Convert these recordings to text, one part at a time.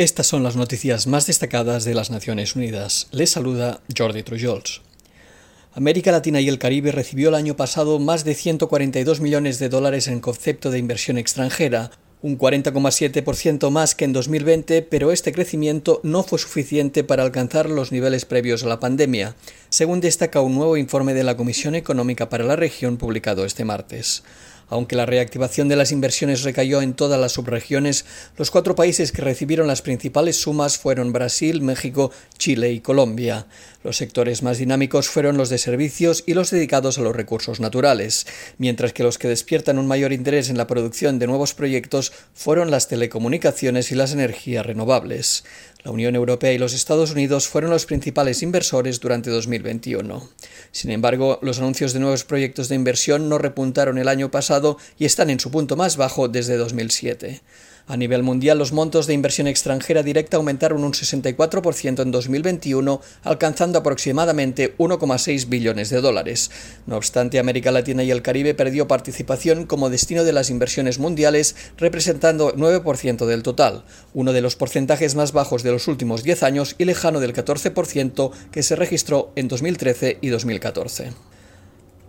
Estas son las noticias más destacadas de las Naciones Unidas. Les saluda Jordi Trujols. América Latina y el Caribe recibió el año pasado más de 142 millones de dólares en concepto de inversión extranjera, un 40,7% más que en 2020, pero este crecimiento no fue suficiente para alcanzar los niveles previos a la pandemia, según destaca un nuevo informe de la Comisión Económica para la región publicado este martes. Aunque la reactivación de las inversiones recayó en todas las subregiones, los cuatro países que recibieron las principales sumas fueron Brasil, México, Chile y Colombia. Los sectores más dinámicos fueron los de servicios y los dedicados a los recursos naturales, mientras que los que despiertan un mayor interés en la producción de nuevos proyectos fueron las telecomunicaciones y las energías renovables. La Unión Europea y los Estados Unidos fueron los principales inversores durante 2021. Sin embargo, los anuncios de nuevos proyectos de inversión no repuntaron el año pasado y están en su punto más bajo desde 2007. A nivel mundial, los montos de inversión extranjera directa aumentaron un 64% en 2021, alcanzando aproximadamente 1,6 billones de dólares. No obstante, América Latina y el Caribe perdió participación como destino de las inversiones mundiales, representando 9% del total, uno de los porcentajes más bajos de los últimos 10 años y lejano del 14% que se registró en 2013 y 2014.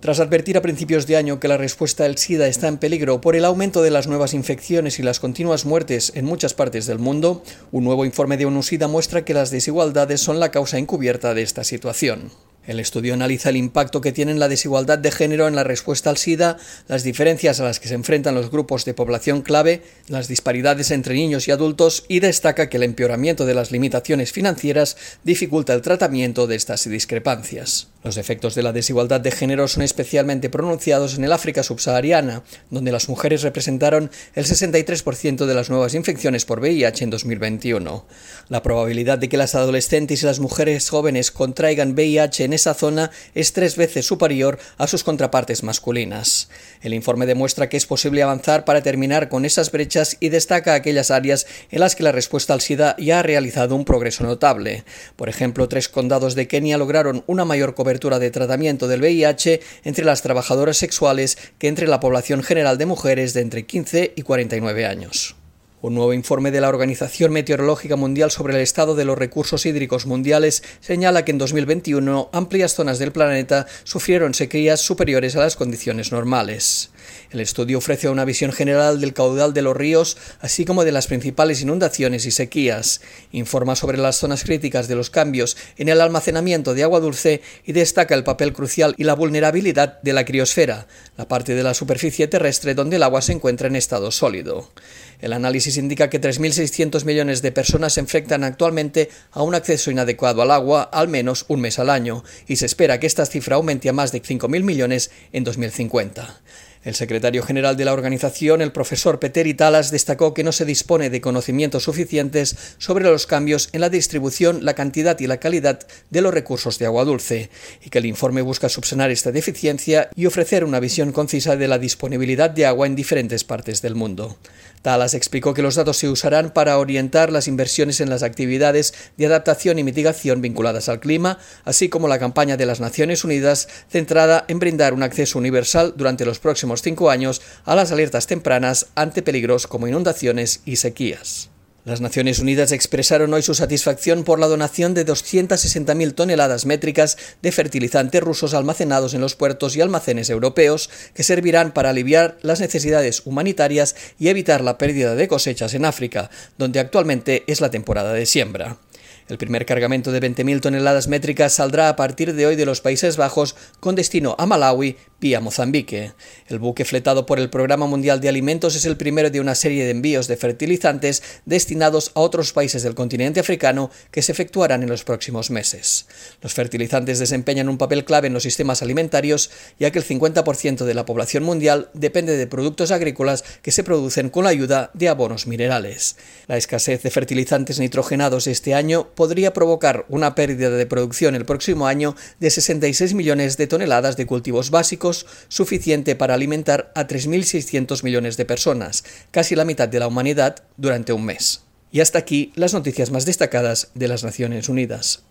Tras advertir a principios de año que la respuesta al SIDA está en peligro por el aumento de las nuevas infecciones y las continuas muertes en muchas partes del mundo, un nuevo informe de ONU-SIDA muestra que las desigualdades son la causa encubierta de esta situación. El estudio analiza el impacto que tiene la desigualdad de género en la respuesta al SIDA, las diferencias a las que se enfrentan los grupos de población clave, las disparidades entre niños y adultos y destaca que el empeoramiento de las limitaciones financieras dificulta el tratamiento de estas discrepancias. Los efectos de la desigualdad de género son especialmente pronunciados en el África subsahariana, donde las mujeres representaron el 63% de las nuevas infecciones por VIH en 2021. La probabilidad de que las adolescentes y las mujeres jóvenes contraigan VIH en esa zona es tres veces superior a sus contrapartes masculinas. El informe demuestra que es posible avanzar para terminar con esas brechas y destaca aquellas áreas en las que la respuesta al SIDA ya ha realizado un progreso notable. Por ejemplo, tres condados de Kenia lograron una mayor cobertura de tratamiento del VIH entre las trabajadoras sexuales que entre la población general de mujeres de entre 15 y 49 años. Un nuevo informe de la Organización Meteorológica Mundial sobre el estado de los recursos hídricos mundiales señala que en 2021 amplias zonas del planeta sufrieron sequías superiores a las condiciones normales. El estudio ofrece una visión general del caudal de los ríos, así como de las principales inundaciones y sequías. Informa sobre las zonas críticas de los cambios en el almacenamiento de agua dulce y destaca el papel crucial y la vulnerabilidad de la criosfera, la parte de la superficie terrestre donde el agua se encuentra en estado sólido. El análisis indica que 3.600 millones de personas se enfrentan actualmente a un acceso inadecuado al agua al menos un mes al año, y se espera que esta cifra aumente a más de 5.000 millones en 2050. El secretario general de la organización, el profesor Peter Italas, destacó que no se dispone de conocimientos suficientes sobre los cambios en la distribución, la cantidad y la calidad de los recursos de agua dulce, y que el informe busca subsanar esta deficiencia y ofrecer una visión concisa de la disponibilidad de agua en diferentes partes del mundo. Talas explicó que los datos se usarán para orientar las inversiones en las actividades de adaptación y mitigación vinculadas al clima, así como la campaña de las Naciones Unidas centrada en brindar un acceso universal durante los próximos cinco años a las alertas tempranas ante peligros como inundaciones y sequías. Las Naciones Unidas expresaron hoy su satisfacción por la donación de 260.000 toneladas métricas de fertilizantes rusos almacenados en los puertos y almacenes europeos, que servirán para aliviar las necesidades humanitarias y evitar la pérdida de cosechas en África, donde actualmente es la temporada de siembra. El primer cargamento de 20.000 toneladas métricas saldrá a partir de hoy de los Países Bajos con destino a Malawi vía Mozambique. El buque fletado por el Programa Mundial de Alimentos es el primero de una serie de envíos de fertilizantes destinados a otros países del continente africano que se efectuarán en los próximos meses. Los fertilizantes desempeñan un papel clave en los sistemas alimentarios, ya que el 50% de la población mundial depende de productos agrícolas que se producen con la ayuda de abonos minerales. La escasez de fertilizantes nitrogenados este año podría provocar una pérdida de producción el próximo año de 66 millones de toneladas de cultivos básicos, suficiente para alimentar a 3.600 millones de personas, casi la mitad de la humanidad, durante un mes. Y hasta aquí las noticias más destacadas de las Naciones Unidas.